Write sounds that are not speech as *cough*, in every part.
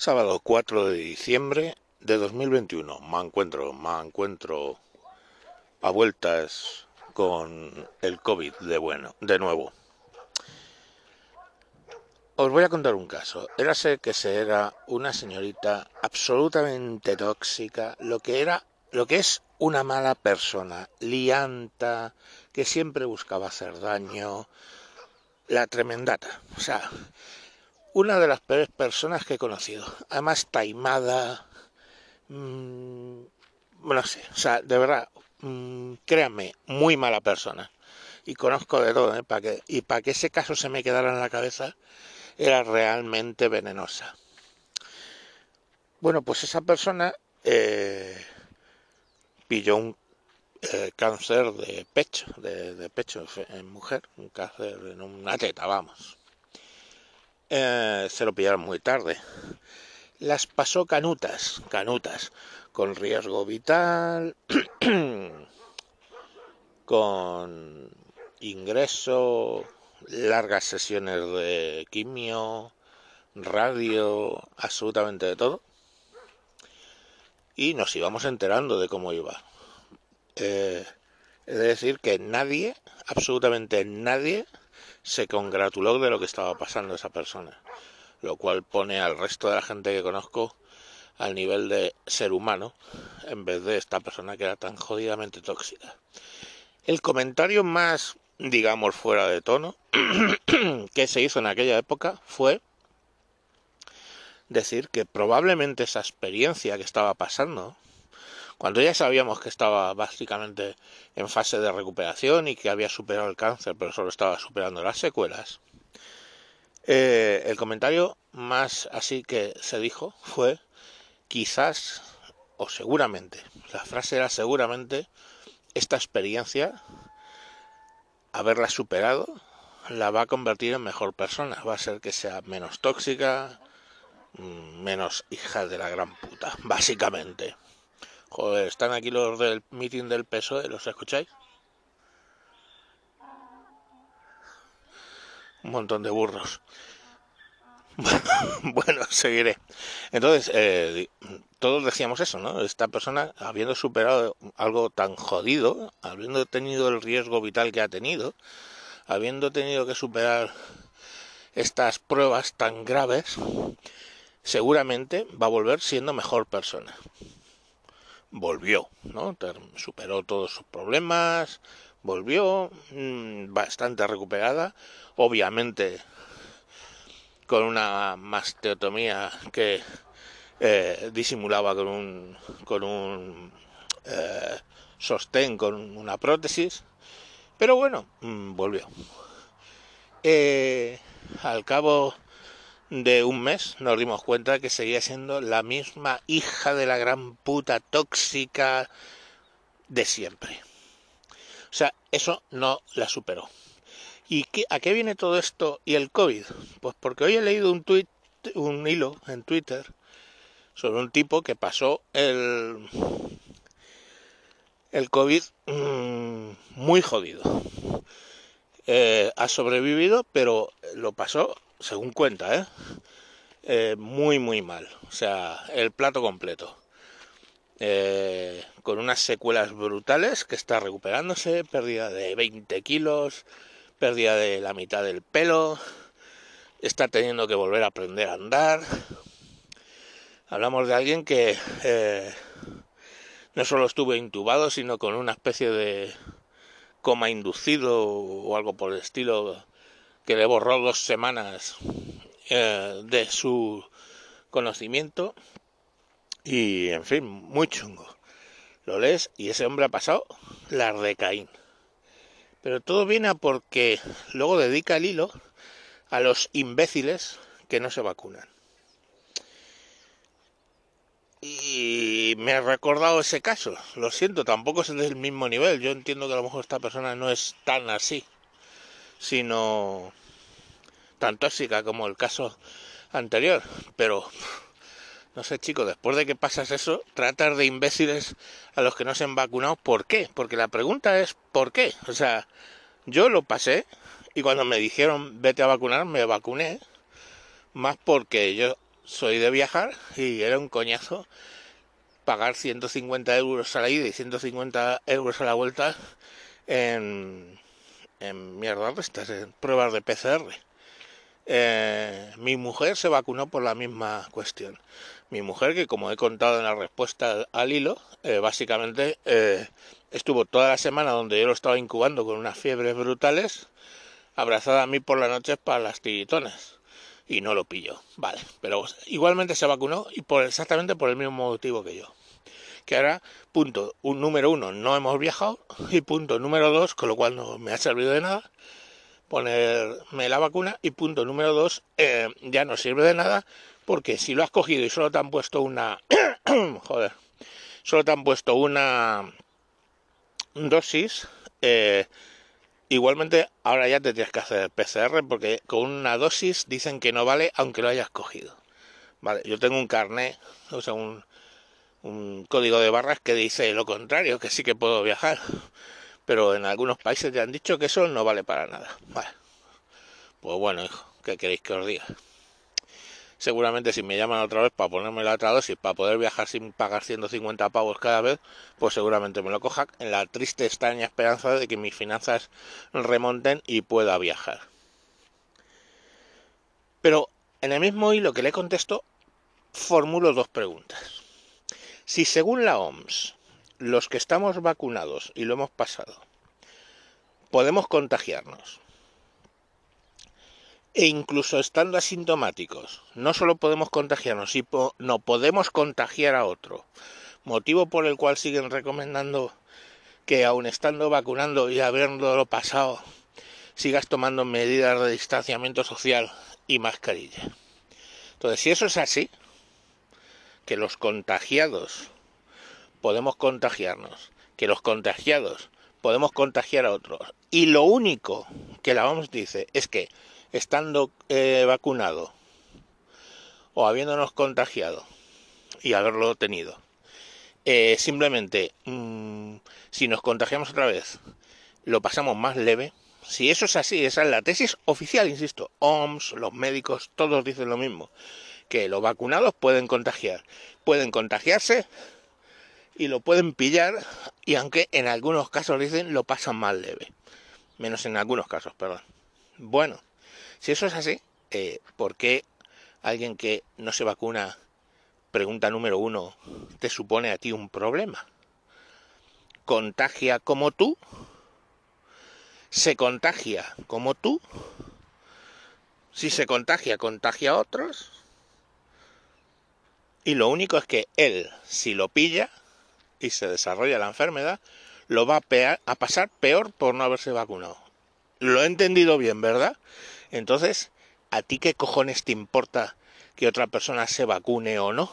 Sábado 4 de diciembre de 2021. Me encuentro, me encuentro a vueltas con el COVID de bueno, de nuevo. Os voy a contar un caso. Érase que se era una señorita absolutamente tóxica, lo que era, lo que es una mala persona, lianta, que siempre buscaba hacer daño, la tremendata. O sea, una de las peores personas que he conocido. Además, taimada. Mmm, no sé, o sea, de verdad, mmm, créanme, muy mala persona. Y conozco de todo, ¿eh? Que, y para que ese caso se me quedara en la cabeza, era realmente venenosa. Bueno, pues esa persona eh, pilló un eh, cáncer de pecho, de, de, pecho en mujer, un cáncer en una teta, vamos eh, se lo pillaron muy tarde. Las pasó canutas, canutas, con riesgo vital, *clears throat* con ingreso, largas sesiones de quimio, radio, absolutamente de todo. Y nos íbamos enterando de cómo iba. Eh, es decir, que nadie, absolutamente nadie, se congratuló de lo que estaba pasando esa persona, lo cual pone al resto de la gente que conozco al nivel de ser humano en vez de esta persona que era tan jodidamente tóxica. El comentario más, digamos, fuera de tono *clears throat* que se hizo en aquella época fue decir que probablemente esa experiencia que estaba pasando cuando ya sabíamos que estaba básicamente en fase de recuperación y que había superado el cáncer, pero solo estaba superando las secuelas, eh, el comentario más así que se dijo fue quizás o seguramente, la frase era seguramente, esta experiencia, haberla superado, la va a convertir en mejor persona, va a ser que sea menos tóxica, mm, menos hija de la gran puta, básicamente. Joder, están aquí los del meeting del PSOE, ¿los escucháis? Un montón de burros. *laughs* bueno, seguiré. Entonces, eh, todos decíamos eso, ¿no? Esta persona, habiendo superado algo tan jodido, habiendo tenido el riesgo vital que ha tenido, habiendo tenido que superar estas pruebas tan graves, seguramente va a volver siendo mejor persona volvió, ¿no? Superó todos sus problemas, volvió mmm, bastante recuperada, obviamente con una masteotomía que eh, disimulaba con un con un eh, sostén con una prótesis, pero bueno, mmm, volvió. Eh, al cabo de un mes nos dimos cuenta que seguía siendo la misma hija de la gran puta tóxica de siempre. O sea, eso no la superó. ¿Y qué, a qué viene todo esto y el COVID? Pues porque hoy he leído un tweet, un hilo en Twitter sobre un tipo que pasó el el COVID mmm, muy jodido. Eh, ha sobrevivido, pero lo pasó según cuenta, ¿eh? ¿eh? muy, muy mal. O sea, el plato completo. Eh, con unas secuelas brutales que está recuperándose, pérdida de 20 kilos, pérdida de la mitad del pelo, está teniendo que volver a aprender a andar. Hablamos de alguien que eh, no solo estuvo intubado, sino con una especie de coma inducido o algo por el estilo que le borró dos semanas eh, de su conocimiento y en fin, muy chungo. Lo lees y ese hombre ha pasado la de Caín. Pero todo viene porque luego dedica el hilo a los imbéciles que no se vacunan. Y me ha recordado ese caso. Lo siento, tampoco es del mismo nivel. Yo entiendo que a lo mejor esta persona no es tan así sino tan tóxica como el caso anterior. Pero, no sé chicos, después de que pasas eso, tratar de imbéciles a los que no se han vacunado, ¿por qué? Porque la pregunta es ¿por qué? O sea, yo lo pasé y cuando me dijeron vete a vacunar, me vacuné, más porque yo soy de viajar y era un coñazo pagar 150 euros a la ida y 150 euros a la vuelta en, en mierda estas, en pruebas de PCR. Eh, mi mujer se vacunó por la misma cuestión. Mi mujer, que como he contado en la respuesta al hilo, eh, básicamente eh, estuvo toda la semana donde yo lo estaba incubando con unas fiebres brutales, abrazada a mí por las noches para las tiritonas. Y no lo pilló. Vale, pero igualmente se vacunó y por exactamente por el mismo motivo que yo que ahora, punto un, número uno, no hemos viajado, y punto número dos, con lo cual no me ha servido de nada ponerme la vacuna, y punto número dos, eh, ya no sirve de nada, porque si lo has cogido y solo te han puesto una, *clears throat* joder, solo te han puesto una dosis, eh, igualmente ahora ya te tienes que hacer PCR, porque con una dosis dicen que no vale aunque lo hayas cogido. Vale, yo tengo un carnet, o sea, un, un código de barras que dice lo contrario, que sí que puedo viajar. Pero en algunos países ya han dicho que eso no vale para nada. Pues bueno, hijo, ¿qué queréis que os diga? Seguramente si me llaman otra vez para ponerme la dosis, para poder viajar sin pagar 150 pavos cada vez, pues seguramente me lo coja en la triste, extraña esperanza de que mis finanzas remonten y pueda viajar. Pero en el mismo hilo que le contesto, formulo dos preguntas. Si según la OMS, los que estamos vacunados y lo hemos pasado, podemos contagiarnos, e incluso estando asintomáticos, no solo podemos contagiarnos, sino no podemos contagiar a otro, motivo por el cual siguen recomendando que aun estando vacunando y habiéndolo pasado, sigas tomando medidas de distanciamiento social y mascarilla. Entonces, si eso es así, que los contagiados podemos contagiarnos, que los contagiados podemos contagiar a otros. Y lo único que la OMS dice es que estando eh, vacunado o habiéndonos contagiado y haberlo tenido, eh, simplemente mm, si nos contagiamos otra vez lo pasamos más leve. Si eso es así, esa es la tesis oficial, insisto, OMS, los médicos, todos dicen lo mismo que los vacunados pueden contagiar, pueden contagiarse y lo pueden pillar y aunque en algunos casos dicen lo pasan más leve, menos en algunos casos, perdón. Bueno, si eso es así, eh, ¿por qué alguien que no se vacuna, pregunta número uno, te supone a ti un problema? ¿Contagia como tú? ¿Se contagia como tú? Si se contagia, contagia a otros y lo único es que él, si lo pilla y se desarrolla la enfermedad, lo va a, pasar peor por no haberse vacunado. Lo he entendido bien, ¿verdad? Entonces, ¿a ti qué cojones te importa que otra persona se vacune o no?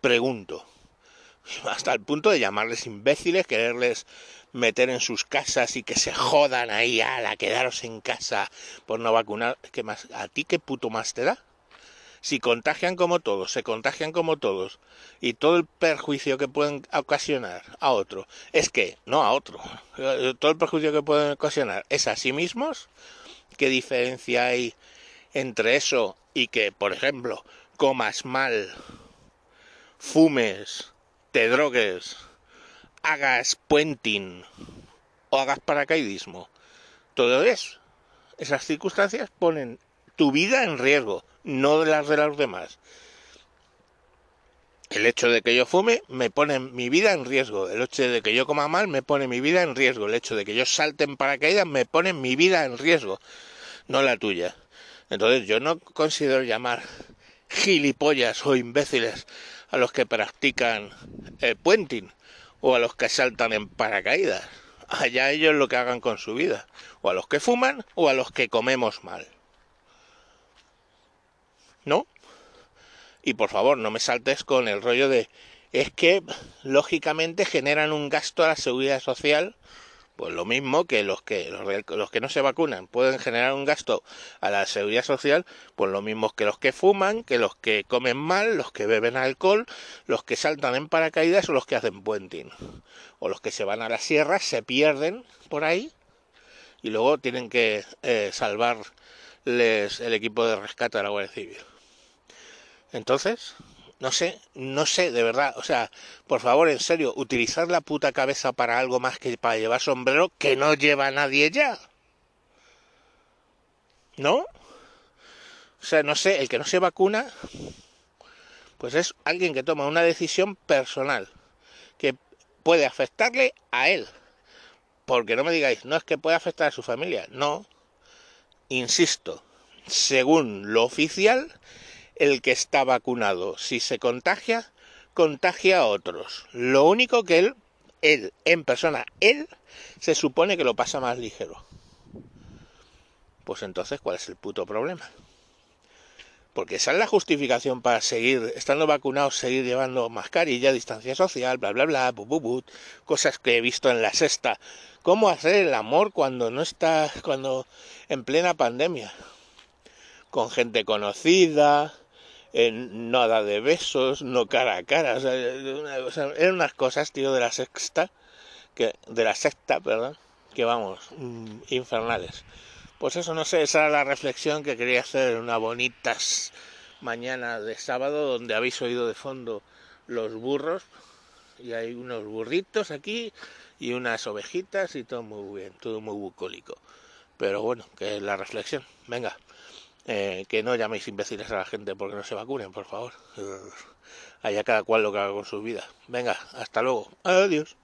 Pregunto. *laughs* Hasta el punto de llamarles imbéciles, quererles meter en sus casas y que se jodan ahí, a la quedaros en casa por no vacunar. ¿Qué más? ¿A ti qué puto más te da? Si contagian como todos, se contagian como todos, y todo el perjuicio que pueden ocasionar a otro es que, no a otro, eh, todo el perjuicio que pueden ocasionar es a sí mismos, ¿qué diferencia hay entre eso y que, por ejemplo, comas mal, fumes, te drogues, hagas puenting o hagas paracaidismo? Todo eso, esas circunstancias ponen tu vida en riesgo no de las de los demás. El hecho de que yo fume me pone mi vida en riesgo. El hecho de que yo coma mal me pone mi vida en riesgo. El hecho de que yo salte en paracaídas me pone mi vida en riesgo, no la tuya. Entonces yo no considero llamar gilipollas o imbéciles a los que practican el puenting o a los que saltan en paracaídas. Allá ellos lo que hagan con su vida. O a los que fuman o a los que comemos mal. ¿No? Y por favor, no me saltes con el rollo de es que lógicamente generan un gasto a la seguridad social, pues lo mismo que los que los, que no se vacunan pueden generar un gasto a la seguridad social, pues lo mismo que los que fuman, que los que comen mal, los que beben alcohol, los que saltan en paracaídas o los que hacen puenting, o los que se van a las sierras, se pierden por ahí y luego tienen que eh, salvarles el equipo de rescate de la Guardia Civil. Entonces, no sé, no sé, de verdad, o sea, por favor, en serio, utilizar la puta cabeza para algo más que para llevar sombrero que no lleva nadie ya. ¿No? O sea, no sé, el que no se vacuna, pues es alguien que toma una decisión personal que puede afectarle a él. Porque no me digáis, no es que puede afectar a su familia, no. Insisto, según lo oficial, el que está vacunado, si se contagia, contagia a otros. Lo único que él, él, en persona, él, se supone que lo pasa más ligero. Pues entonces, ¿cuál es el puto problema? Porque esa es la justificación para seguir, estando vacunados, seguir llevando mascarilla, distancia social, bla, bla, bla, bu, bu, bu, cosas que he visto en la sexta. ¿Cómo hacer el amor cuando no está, cuando en plena pandemia? Con gente conocida, en nada de besos, no cara a cara, o sea, eran unas cosas, tío, de la sexta, que, de la sexta, perdón, que vamos, mm, infernales. Pues eso, no sé, esa era la reflexión que quería hacer en una bonitas mañana de sábado donde habéis oído de fondo los burros y hay unos burritos aquí y unas ovejitas y todo muy bien, todo muy bucólico. Pero bueno, que es la reflexión. Venga, eh, que no llaméis imbéciles a la gente porque no se vacunen, por favor. Allá cada cual lo que haga con su vida. Venga, hasta luego. Adiós.